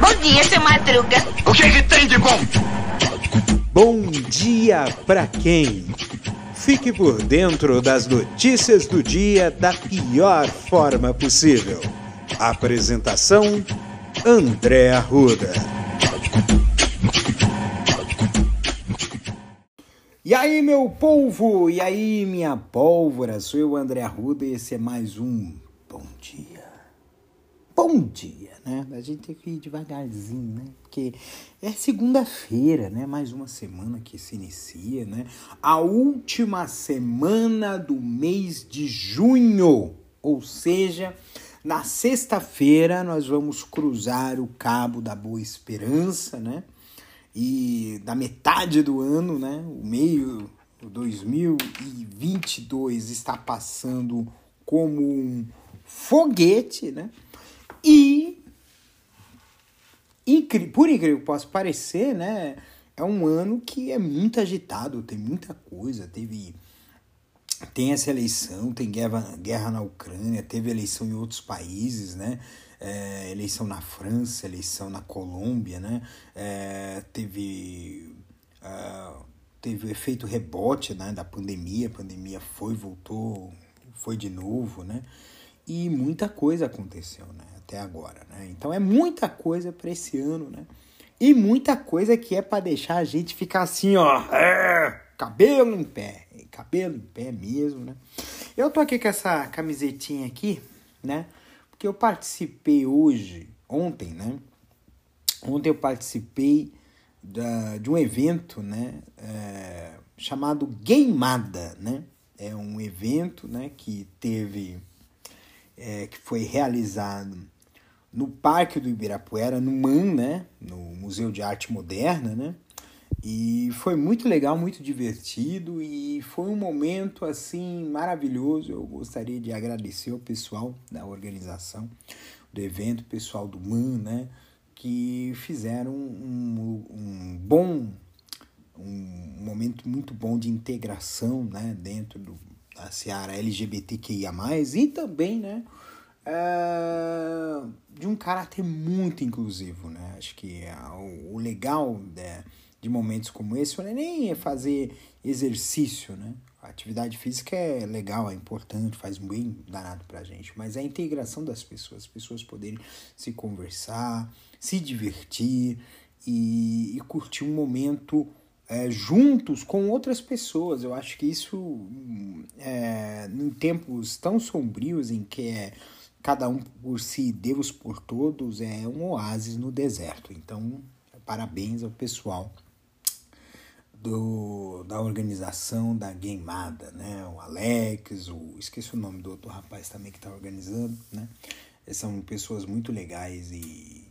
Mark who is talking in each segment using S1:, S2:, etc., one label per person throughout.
S1: Bom dia, seu Madruga.
S2: O que, que tem de bom?
S3: Bom dia pra quem? Fique por dentro das notícias do dia da pior forma possível. Apresentação: André Arruda. E aí, meu polvo? E aí, minha pólvora? Sou eu, André Arruda, e esse é mais um Bom Dia. Bom dia, né? A gente tem que ir devagarzinho, né? Porque é segunda-feira, né? Mais uma semana que se inicia, né? A última semana do mês de junho. Ou seja, na sexta-feira nós vamos cruzar o Cabo da Boa Esperança, né? e da metade do ano, né, o meio 2022 está passando como um foguete, né? E, por incrível que possa parecer, né, é um ano que é muito agitado, tem muita coisa, teve tem essa eleição, tem guerra, guerra na Ucrânia, teve eleição em outros países, né? é, eleição na França, eleição na Colômbia, né? É, teve, uh, teve o efeito rebote né, da pandemia, a pandemia foi, voltou, foi de novo, né? E muita coisa aconteceu, né? Até agora, né? Então é muita coisa para esse ano, né? E muita coisa que é para deixar a gente ficar assim, ó, é, cabelo em pé, cabelo em pé mesmo, né? Eu tô aqui com essa camisetinha aqui, né? Porque eu participei hoje, ontem, né? Ontem eu participei da, de um evento, né? É, chamado Gameada, né? É um evento, né? Que teve, é, que foi realizado no Parque do Ibirapuera, no MAN, né? No Museu de Arte Moderna, né? E foi muito legal, muito divertido e foi um momento assim maravilhoso. Eu gostaria de agradecer ao pessoal da organização do evento, pessoal do MAN, né, que fizeram um, um bom, um momento muito bom de integração, né, dentro do, da seara LGBTQIA+, e também, né, é, de um caráter muito inclusivo, né, acho que o, o legal, né, de momentos como esse, não é nem fazer exercício, né? A atividade física é legal, é importante, faz bem danado pra gente, mas é a integração das pessoas, as pessoas poderem se conversar, se divertir e, e curtir um momento é, juntos com outras pessoas. Eu acho que isso, é, em tempos tão sombrios em que é cada um por si, Deus por todos, é um oásis no deserto. Então, parabéns ao pessoal do, da organização da Gameada, né? O Alex, o, esqueci o nome do outro rapaz também que está organizando, né? São pessoas muito legais e,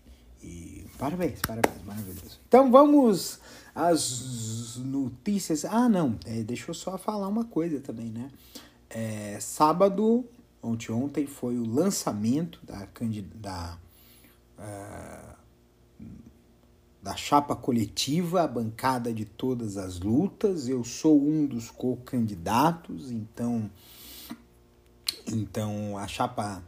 S3: e parabéns, parabéns, maravilhoso. Então vamos às notícias. Ah, não, é, deixa eu só falar uma coisa também, né? É, sábado, ontem, ontem foi o lançamento da, da uh, da chapa coletiva, a bancada de todas as lutas. Eu sou um dos co-candidatos, então então a chapa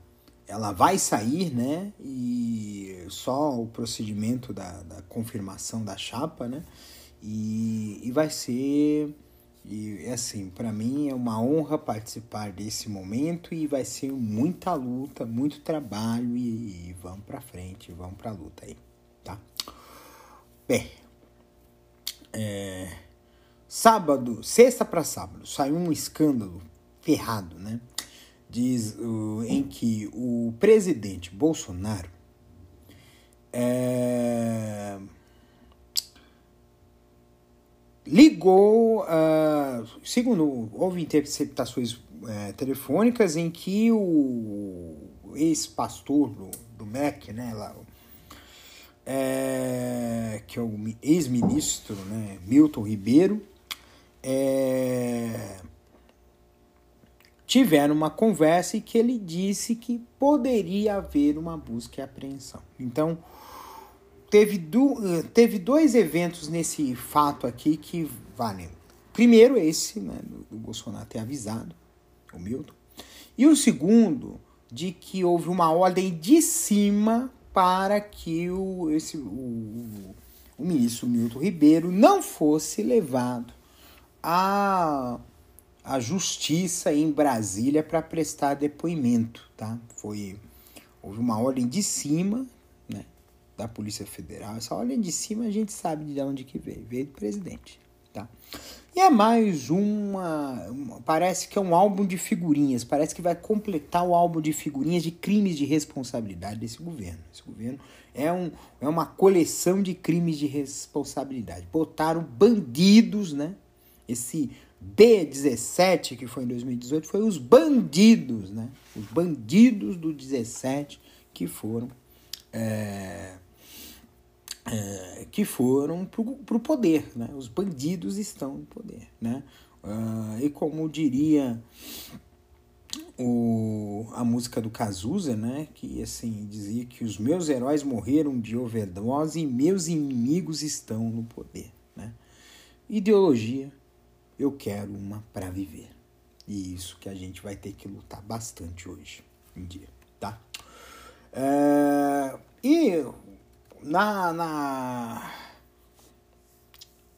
S3: ela vai sair, né? E só o procedimento da, da confirmação da chapa, né? E, e vai ser e assim, para mim é uma honra participar desse momento e vai ser muita luta, muito trabalho e, e vamos para frente, vamos para luta aí, tá? Bem, é, sábado, sexta para sábado, saiu um escândalo ferrado, né? Diz uh, em que o presidente Bolsonaro é, ligou, uh, segundo houve interceptações é, telefônicas em que o ex-pastor do, do MEC, né, lá, é, que é o ex-ministro né, Milton Ribeiro, é, tiveram uma conversa e que ele disse que poderia haver uma busca e apreensão. Então, teve, do, teve dois eventos nesse fato aqui que valem. Primeiro, esse, né, do, Bolsonaro ter avisado, o Milton. E o segundo de que houve uma ordem de cima para que o, esse, o, o ministro Milton Ribeiro não fosse levado à, à justiça em Brasília para prestar depoimento. Tá? Foi, houve uma ordem de cima né, da Polícia Federal. Essa ordem de cima a gente sabe de onde que veio, veio do presidente. Tá? E é mais uma, uma, Parece que é um álbum de figurinhas. Parece que vai completar o álbum de figurinhas de crimes de responsabilidade desse governo. Esse governo é, um, é uma coleção de crimes de responsabilidade. Botaram bandidos, né? Esse B17 que foi em 2018 foi os bandidos, né? Os bandidos do 17 que foram. É, é, que foram para o poder. Né? Os bandidos estão no poder. Né? Uh, e como diria o, a música do Cazuza, né? que assim dizia que os meus heróis morreram de overdose e meus inimigos estão no poder. Né? Ideologia, eu quero uma para viver. E isso que a gente vai ter que lutar bastante hoje em dia. Tá? É, e na, na,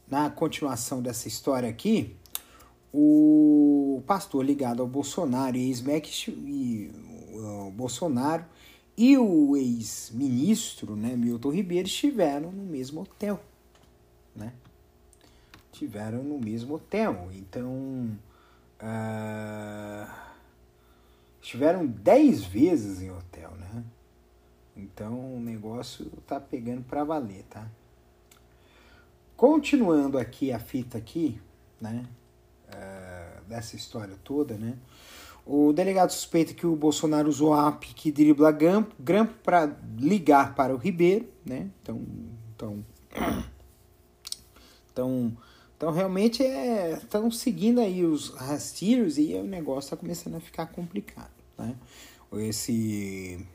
S3: na continuação dessa história aqui, o pastor ligado ao Bolsonaro e ex-MEC e o Bolsonaro e o ex-ministro, né, Milton Ribeiro, estiveram no mesmo hotel, né? Estiveram no mesmo hotel, então uh, estiveram dez vezes em hotel, né? Então o negócio tá pegando para valer, tá? Continuando aqui a fita aqui, né? Uh, dessa história toda, né? O delegado suspeita que o Bolsonaro usou a app que dribla grampo, grampo para ligar para o Ribeiro, né? Então, então, então, então realmente é, estão seguindo aí os rasteiros e o negócio está começando a ficar complicado, né? Esse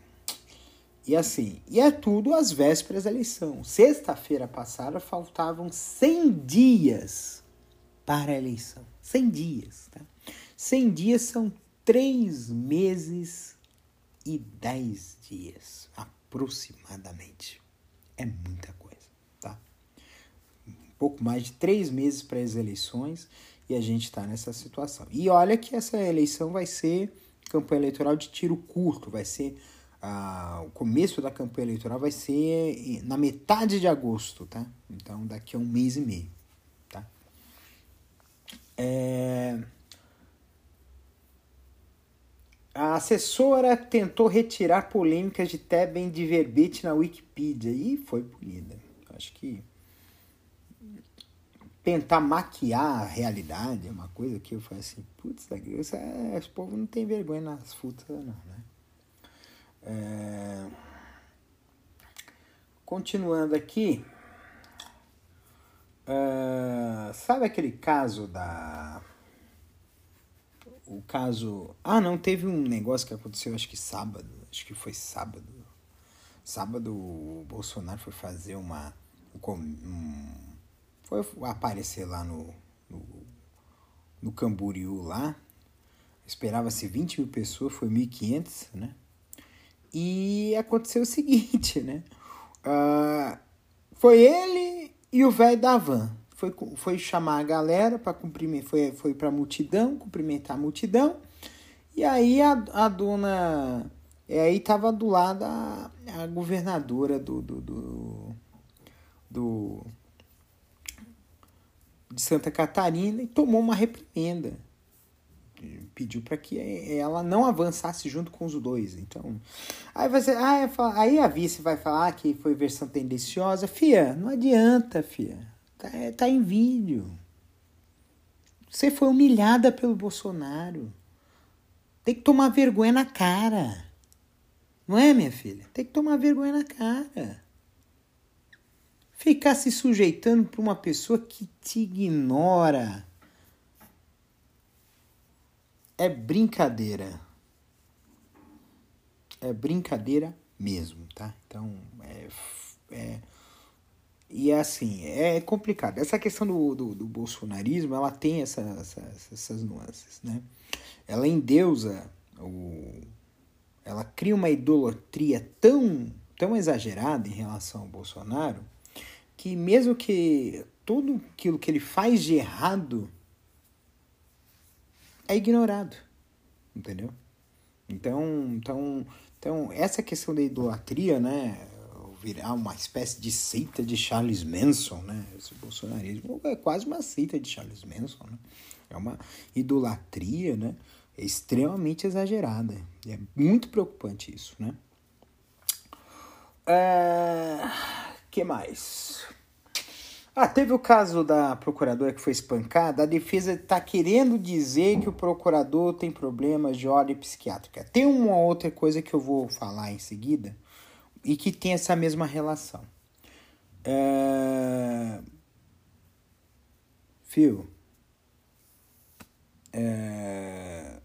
S3: e assim, e é tudo às vésperas da eleição. Sexta-feira passada faltavam 100 dias para a eleição. 100 dias, tá? 100 dias são 3 meses e 10 dias, aproximadamente. É muita coisa, pouco mais de 3 meses para as eleições e a gente está nessa situação. E olha que essa eleição vai ser campanha eleitoral de tiro curto, vai ser o começo da campanha eleitoral vai ser na metade de agosto, tá? Então daqui a um mês e meio, tá? É... A assessora tentou retirar polêmicas de Tebem de verbete na Wikipedia e foi punida. Acho que tentar maquiar a realidade é uma coisa que eu falei assim, putz, esse povo não tem vergonha nas frutas, não, né? É... Continuando aqui, uh, sabe aquele caso da. O caso. Ah, não, teve um negócio que aconteceu, acho que sábado. Acho que foi sábado. Sábado o Bolsonaro foi fazer uma. Um, foi aparecer lá no, no, no Camboriú lá. Esperava-se 20 mil pessoas, foi 1.500, né? E aconteceu o seguinte, né? Uh, foi ele e o velho da van. Foi, foi chamar a galera para cumprimentar, foi, foi para multidão, cumprimentar a multidão. E aí a, a dona. E aí tava do lado a, a governadora do, do, do, do de Santa Catarina e tomou uma reprimenda pediu para que ela não avançasse junto com os dois. Então, aí você, ah, aí a vice vai falar que foi versão tendenciosa. Fia, não adianta, fia. Tá, é, tá em vídeo. Você foi humilhada pelo Bolsonaro. Tem que tomar vergonha na cara. Não é, minha filha? Tem que tomar vergonha na cara. Ficar se sujeitando para uma pessoa que te ignora é brincadeira. É brincadeira mesmo, tá? Então, é, é e é assim, é complicado. Essa questão do, do, do bolsonarismo, ela tem essa, essa, essas nuances, né? Ela endeusa o, ela cria uma idolatria tão, tão exagerada em relação ao Bolsonaro que mesmo que tudo aquilo que ele faz de errado é ignorado, entendeu? Então, então, então essa questão da idolatria, né, virar uma espécie de seita de Charles Manson, né? Esse bolsonarismo é quase uma seita de Charles Manson, né? É uma idolatria, né? Extremamente exagerada. É muito preocupante isso, né? É... que mais? Ah, teve o caso da procuradora que foi espancada. A defesa está querendo dizer que o procurador tem problemas de ordem psiquiátrica. Tem uma outra coisa que eu vou falar em seguida e que tem essa mesma relação. É... Fio, é...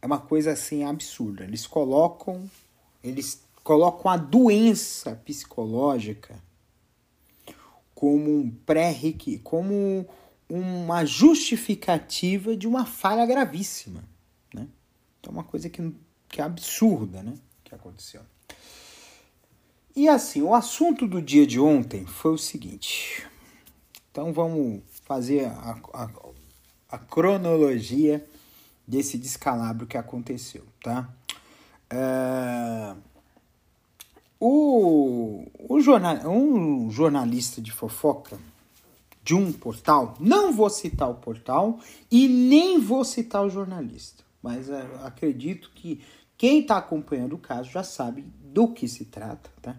S3: é uma coisa assim absurda. Eles colocam, eles colocam a doença psicológica como um pré-requisito, como uma justificativa de uma falha gravíssima, né? Então, uma coisa que, que é absurda, né? Que aconteceu. E assim, o assunto do dia de ontem foi o seguinte. Então, vamos fazer a, a, a cronologia desse descalabro que aconteceu, tá? Uh, o, o jornal, um jornalista de fofoca de um portal, não vou citar o portal e nem vou citar o jornalista, mas uh, acredito que quem está acompanhando o caso já sabe do que se trata, tá?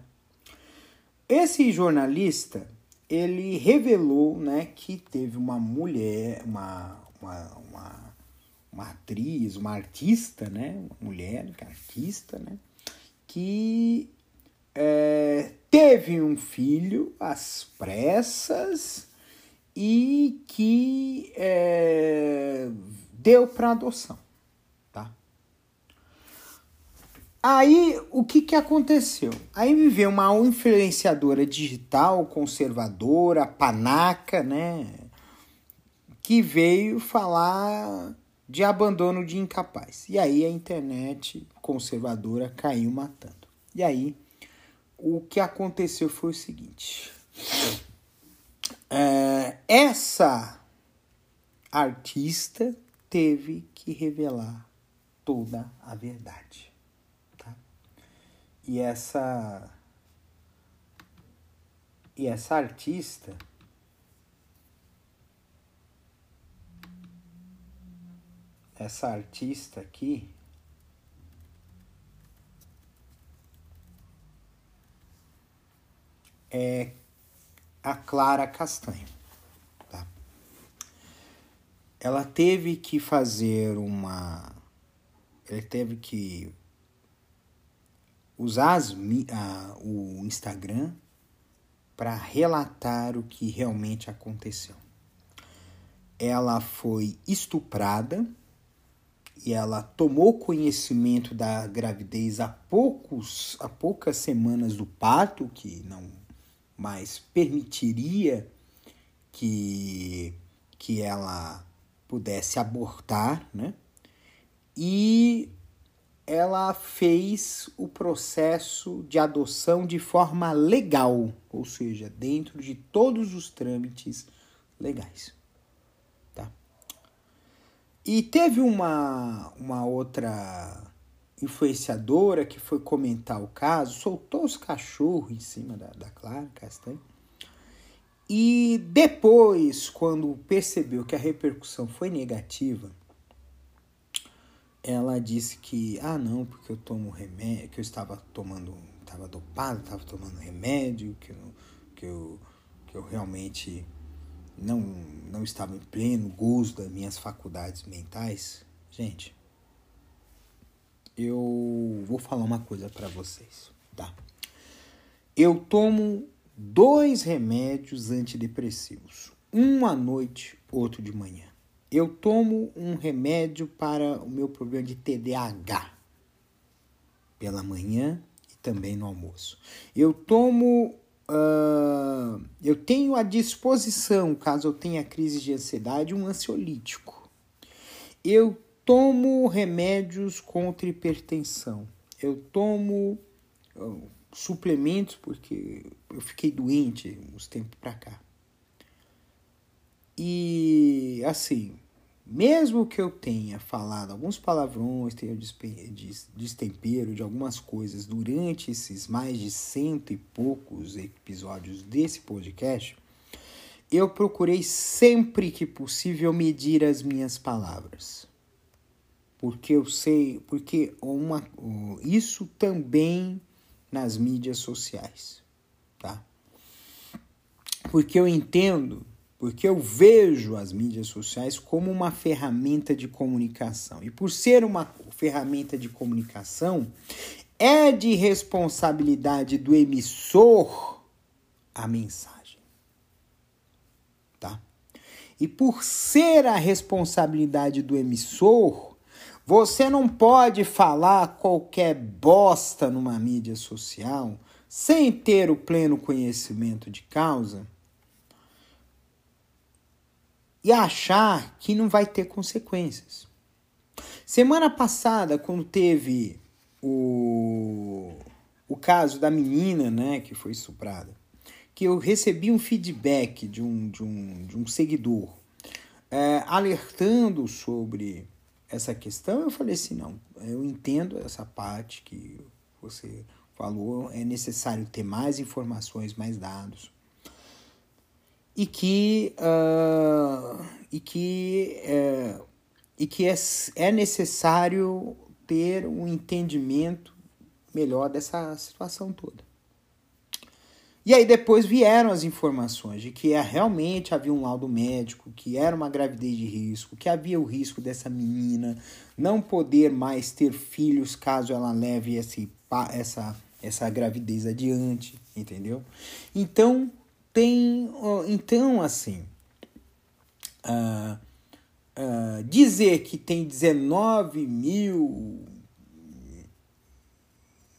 S3: Esse jornalista, ele revelou, né, que teve uma mulher, uma, uma, uma, uma atriz, uma artista, né, uma mulher, artista, né, que é, teve um filho às pressas e que é, deu para adoção, tá? Aí o que, que aconteceu? Aí viveu uma influenciadora digital conservadora, panaca, né? Que veio falar de abandono de incapaz. E aí a internet conservadora caiu matando. E aí o que aconteceu foi o seguinte: é, essa artista teve que revelar toda a verdade. Tá? E essa e essa artista essa artista aqui é a Clara Castanho. Tá? Ela teve que fazer uma. Ela teve que usar as, a, o Instagram para relatar o que realmente aconteceu. Ela foi estuprada e ela tomou conhecimento da gravidez há poucos há poucas semanas do parto, que não mas permitiria que, que ela pudesse abortar, né? E ela fez o processo de adoção de forma legal, ou seja, dentro de todos os trâmites legais. Tá? E teve uma, uma outra influenciadora que foi comentar o caso, soltou os cachorros em cima da, da Clara Castanho. E depois, quando percebeu que a repercussão foi negativa, ela disse que, ah não, porque eu tomo remédio, que eu estava tomando, estava dopado, estava tomando remédio, que eu, que eu, que eu realmente não, não estava em pleno gozo das minhas faculdades mentais. Gente, eu vou falar uma coisa para vocês, tá? Eu tomo dois remédios antidepressivos, um à noite, outro de manhã. Eu tomo um remédio para o meu problema de TDAH pela manhã e também no almoço. Eu tomo Uh, eu tenho à disposição, caso eu tenha crise de ansiedade, um ansiolítico. Eu tomo remédios contra hipertensão. eu tomo suplementos porque eu fiquei doente uns tempos pra cá. E assim, mesmo que eu tenha falado alguns palavrões, tenha destempero de algumas coisas durante esses mais de cento e poucos episódios desse podcast, eu procurei sempre que possível medir as minhas palavras. Porque eu sei, porque uma, isso também nas mídias sociais, tá? Porque eu entendo porque eu vejo as mídias sociais como uma ferramenta de comunicação. E por ser uma ferramenta de comunicação, é de responsabilidade do emissor a mensagem. Tá? E por ser a responsabilidade do emissor, você não pode falar qualquer bosta numa mídia social sem ter o pleno conhecimento de causa e achar que não vai ter consequências. Semana passada, quando teve o, o caso da menina né, que foi estuprada, que eu recebi um feedback de um, de um, de um seguidor é, alertando sobre essa questão, eu falei assim, não, eu entendo essa parte que você falou, é necessário ter mais informações, mais dados e que, uh, e que, uh, e que é, é necessário ter um entendimento melhor dessa situação toda. E aí depois vieram as informações de que é, realmente havia um laudo médico, que era uma gravidez de risco, que havia o risco dessa menina não poder mais ter filhos caso ela leve esse, essa, essa gravidez adiante, entendeu? Então, tem. Então, assim. Uh, uh, dizer que tem 19 mil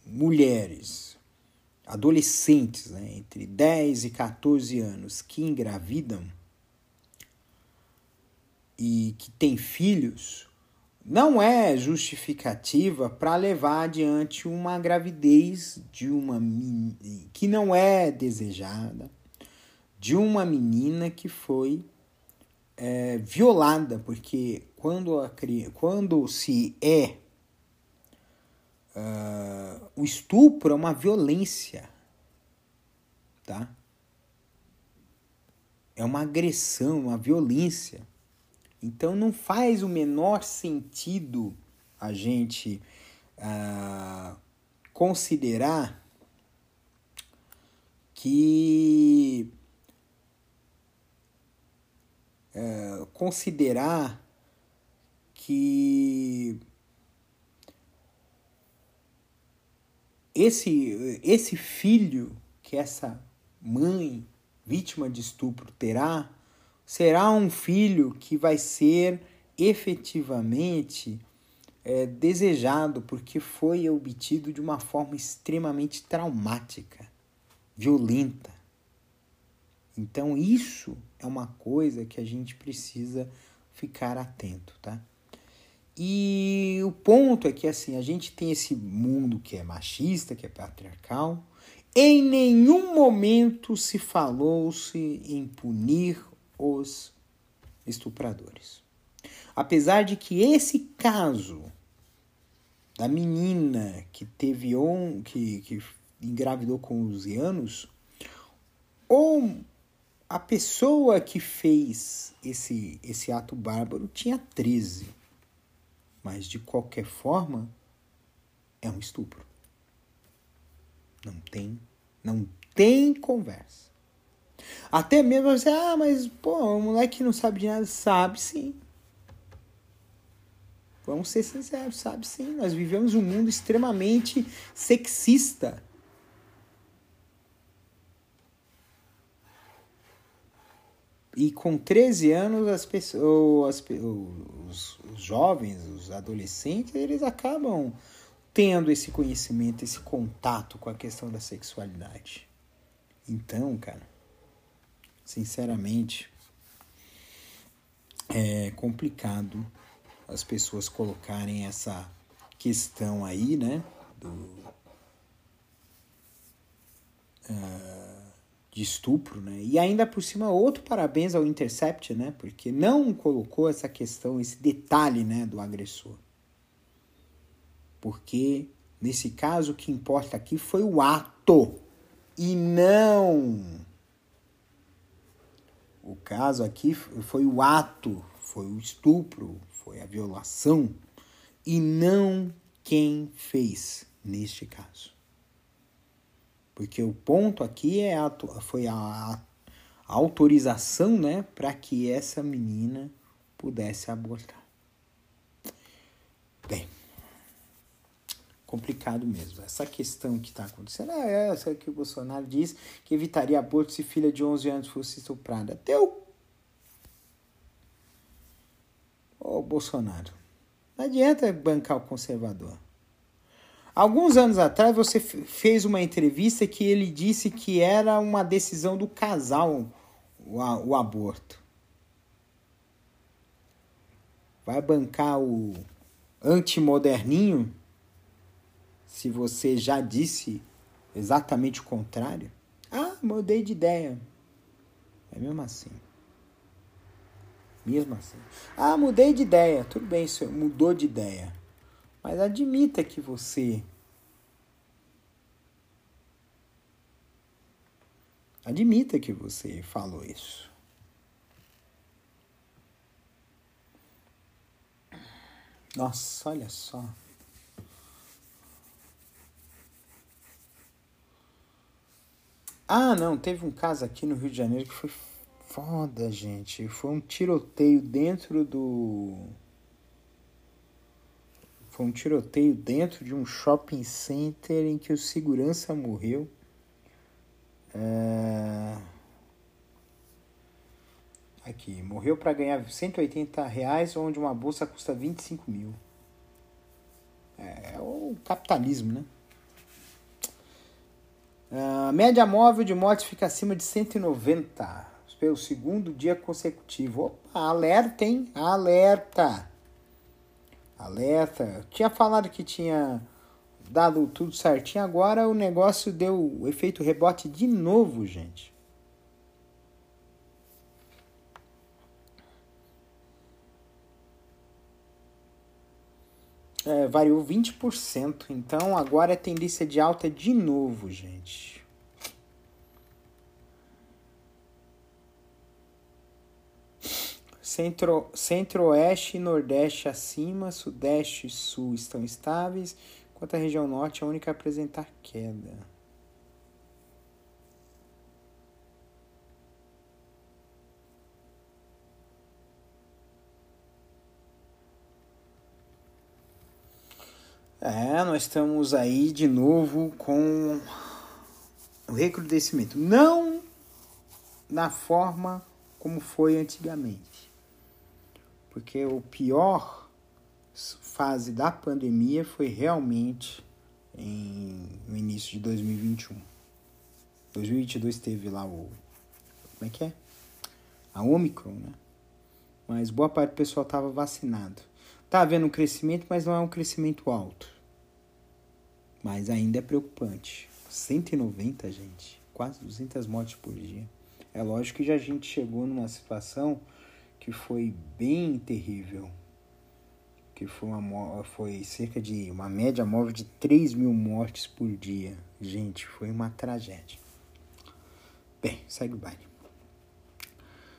S3: mulheres, adolescentes, né, entre 10 e 14 anos, que engravidam e que têm filhos, não é justificativa para levar adiante uma gravidez de uma que não é desejada, de uma menina que foi é, violada, porque quando, a, quando se é uh, o estupro é uma violência, tá? É uma agressão, uma violência. Então não faz o menor sentido a gente uh, considerar que é, considerar que esse, esse filho que essa mãe vítima de estupro terá será um filho que vai ser efetivamente é, desejado porque foi obtido de uma forma extremamente traumática, violenta. Então, isso é uma coisa que a gente precisa ficar atento, tá? E o ponto é que assim, a gente tem esse mundo que é machista, que é patriarcal. Em nenhum momento se falou-se em punir os estupradores. Apesar de que esse caso da menina que teve on, que, que engravidou com 11 anos, ou a pessoa que fez esse, esse ato bárbaro tinha 13. Mas de qualquer forma, é um estupro. Não tem, não tem conversa. Até mesmo você, ah, mas pô, o moleque não sabe de nada, sabe sim. Vamos ser sinceros, sabe sim. Nós vivemos um mundo extremamente sexista E com 13 anos, as pessoas, os, jovens, os adolescentes, eles acabam tendo esse conhecimento, esse contato com a questão da sexualidade. Então, cara, sinceramente, é complicado as pessoas colocarem essa questão aí, né, do uh, de estupro, né? E ainda por cima outro parabéns ao Intercept, né? Porque não colocou essa questão, esse detalhe, né, do agressor. Porque nesse caso o que importa aqui foi o ato e não o caso aqui foi o ato, foi o estupro, foi a violação e não quem fez neste caso. Porque o ponto aqui é a, foi a, a autorização né, para que essa menina pudesse abortar. Bem, complicado mesmo. Essa questão que está acontecendo é essa que o Bolsonaro diz que evitaria aborto se filha de 11 anos fosse estuprada. Teu. Ô Bolsonaro, não adianta bancar o conservador. Alguns anos atrás você fez uma entrevista que ele disse que era uma decisão do casal o, o aborto. Vai bancar o antimoderninho se você já disse exatamente o contrário? Ah, mudei de ideia. É mesmo assim. Mesmo assim. Ah, mudei de ideia. Tudo bem, senhor, mudou de ideia. Mas admita que você Admita que você falou isso. Nossa, olha só. Ah, não, teve um caso aqui no Rio de Janeiro que foi foda, gente. Foi um tiroteio dentro do foi um tiroteio dentro de um shopping center em que o segurança morreu. É... Aqui, morreu para ganhar 180 reais, onde uma bolsa custa 25 mil. É, é o capitalismo, né? A média móvel de mortes fica acima de 190 pelo segundo dia consecutivo. Opa, alerta, hein? Alerta! Alerta. Tinha falado que tinha dado tudo certinho, agora o negócio deu o efeito rebote de novo, gente. É, variou 20%, então agora é tendência de alta de novo, gente. Centro, Centro-Oeste e Nordeste acima, Sudeste e Sul estão estáveis, enquanto a região Norte é a única a apresentar queda. É, nós estamos aí de novo com o recrudescimento. Não na forma como foi antigamente porque o pior fase da pandemia foi realmente em, no início de 2021. 2022 teve lá o. Como é que é? A Omicron, né? Mas boa parte do pessoal estava vacinado. Tá havendo um crescimento, mas não é um crescimento alto. Mas ainda é preocupante. 190, gente. Quase 200 mortes por dia. É lógico que já a gente chegou numa situação que foi bem terrível. Que foi, uma, foi cerca de uma média móvel de 3 mil mortes por dia. Gente, foi uma tragédia. Bem, segue o baile.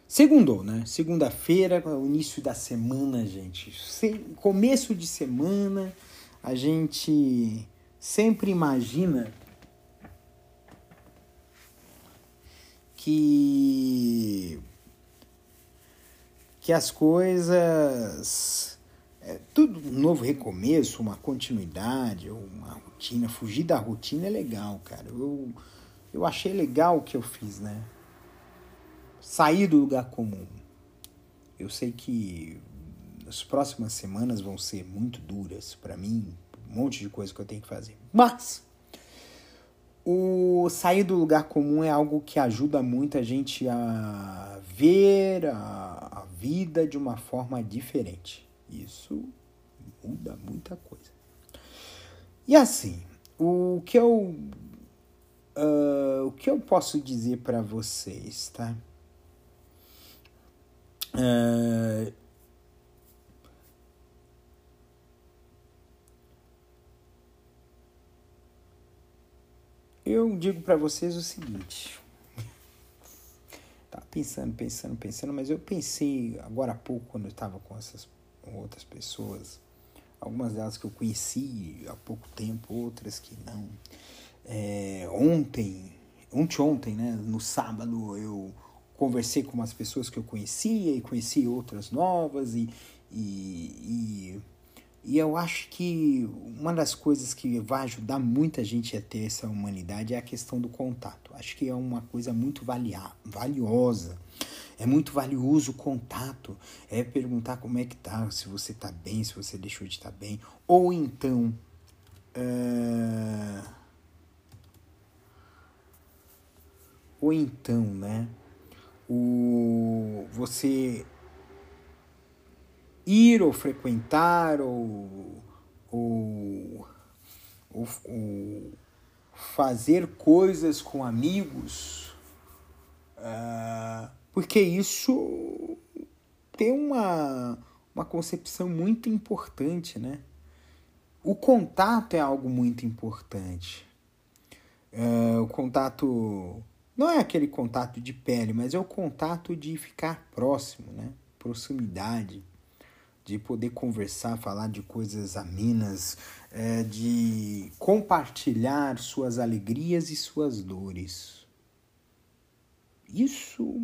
S3: Segundou, né? Segunda-feira, o início da semana, gente. Começo de semana, a gente sempre imagina que que as coisas. É, tudo um novo recomeço, uma continuidade, uma rotina. Fugir da rotina é legal, cara. Eu, eu achei legal o que eu fiz, né? Sair do lugar comum. Eu sei que as próximas semanas vão ser muito duras para mim, um monte de coisa que eu tenho que fazer. Mas o sair do lugar comum é algo que ajuda muito a gente a ver a, vida de uma forma diferente. Isso muda muita coisa. E assim, o que eu uh, o que eu posso dizer para vocês, tá? Uh, eu digo para vocês o seguinte. Tá pensando, pensando, pensando, mas eu pensei agora há pouco quando eu estava com essas outras pessoas, algumas delas que eu conheci há pouco tempo, outras que não. É, ontem, ontem, ontem, né, no sábado, eu conversei com umas pessoas que eu conhecia e conheci outras novas e, e, e e eu acho que uma das coisas que vai ajudar muita gente a ter essa humanidade é a questão do contato. Acho que é uma coisa muito valiosa. É muito valioso o contato. É perguntar como é que tá, se você tá bem, se você deixou de estar tá bem. Ou então. Uh... Ou então, né? O... Você ir ou frequentar ou, ou, ou, ou fazer coisas com amigos, uh, porque isso tem uma, uma concepção muito importante, né? O contato é algo muito importante. Uh, o contato não é aquele contato de pele, mas é o contato de ficar próximo, né? Proximidade de poder conversar, falar de coisas amenas, é, de compartilhar suas alegrias e suas dores. Isso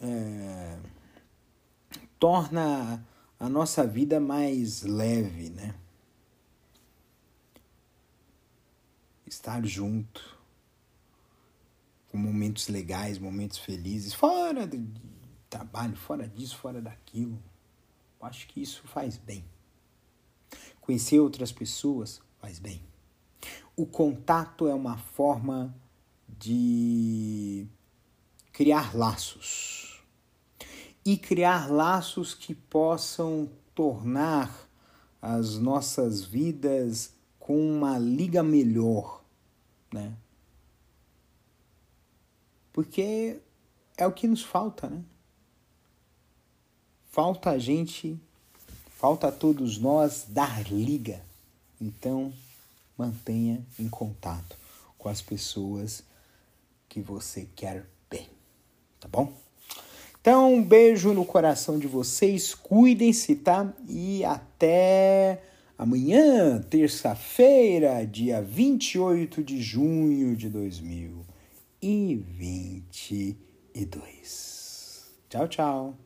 S3: é, torna a nossa vida mais leve, né? Estar junto, com momentos legais, momentos felizes, fora de trabalho, fora disso, fora daquilo. Acho que isso faz bem. Conhecer outras pessoas faz bem. O contato é uma forma de criar laços. E criar laços que possam tornar as nossas vidas com uma liga melhor, né? Porque é o que nos falta, né? Falta a gente, falta a todos nós dar liga. Então, mantenha em contato com as pessoas que você quer bem, tá bom? Então, um beijo no coração de vocês, cuidem-se, tá? E até amanhã, terça-feira, dia 28 de junho de 2022. Tchau, tchau.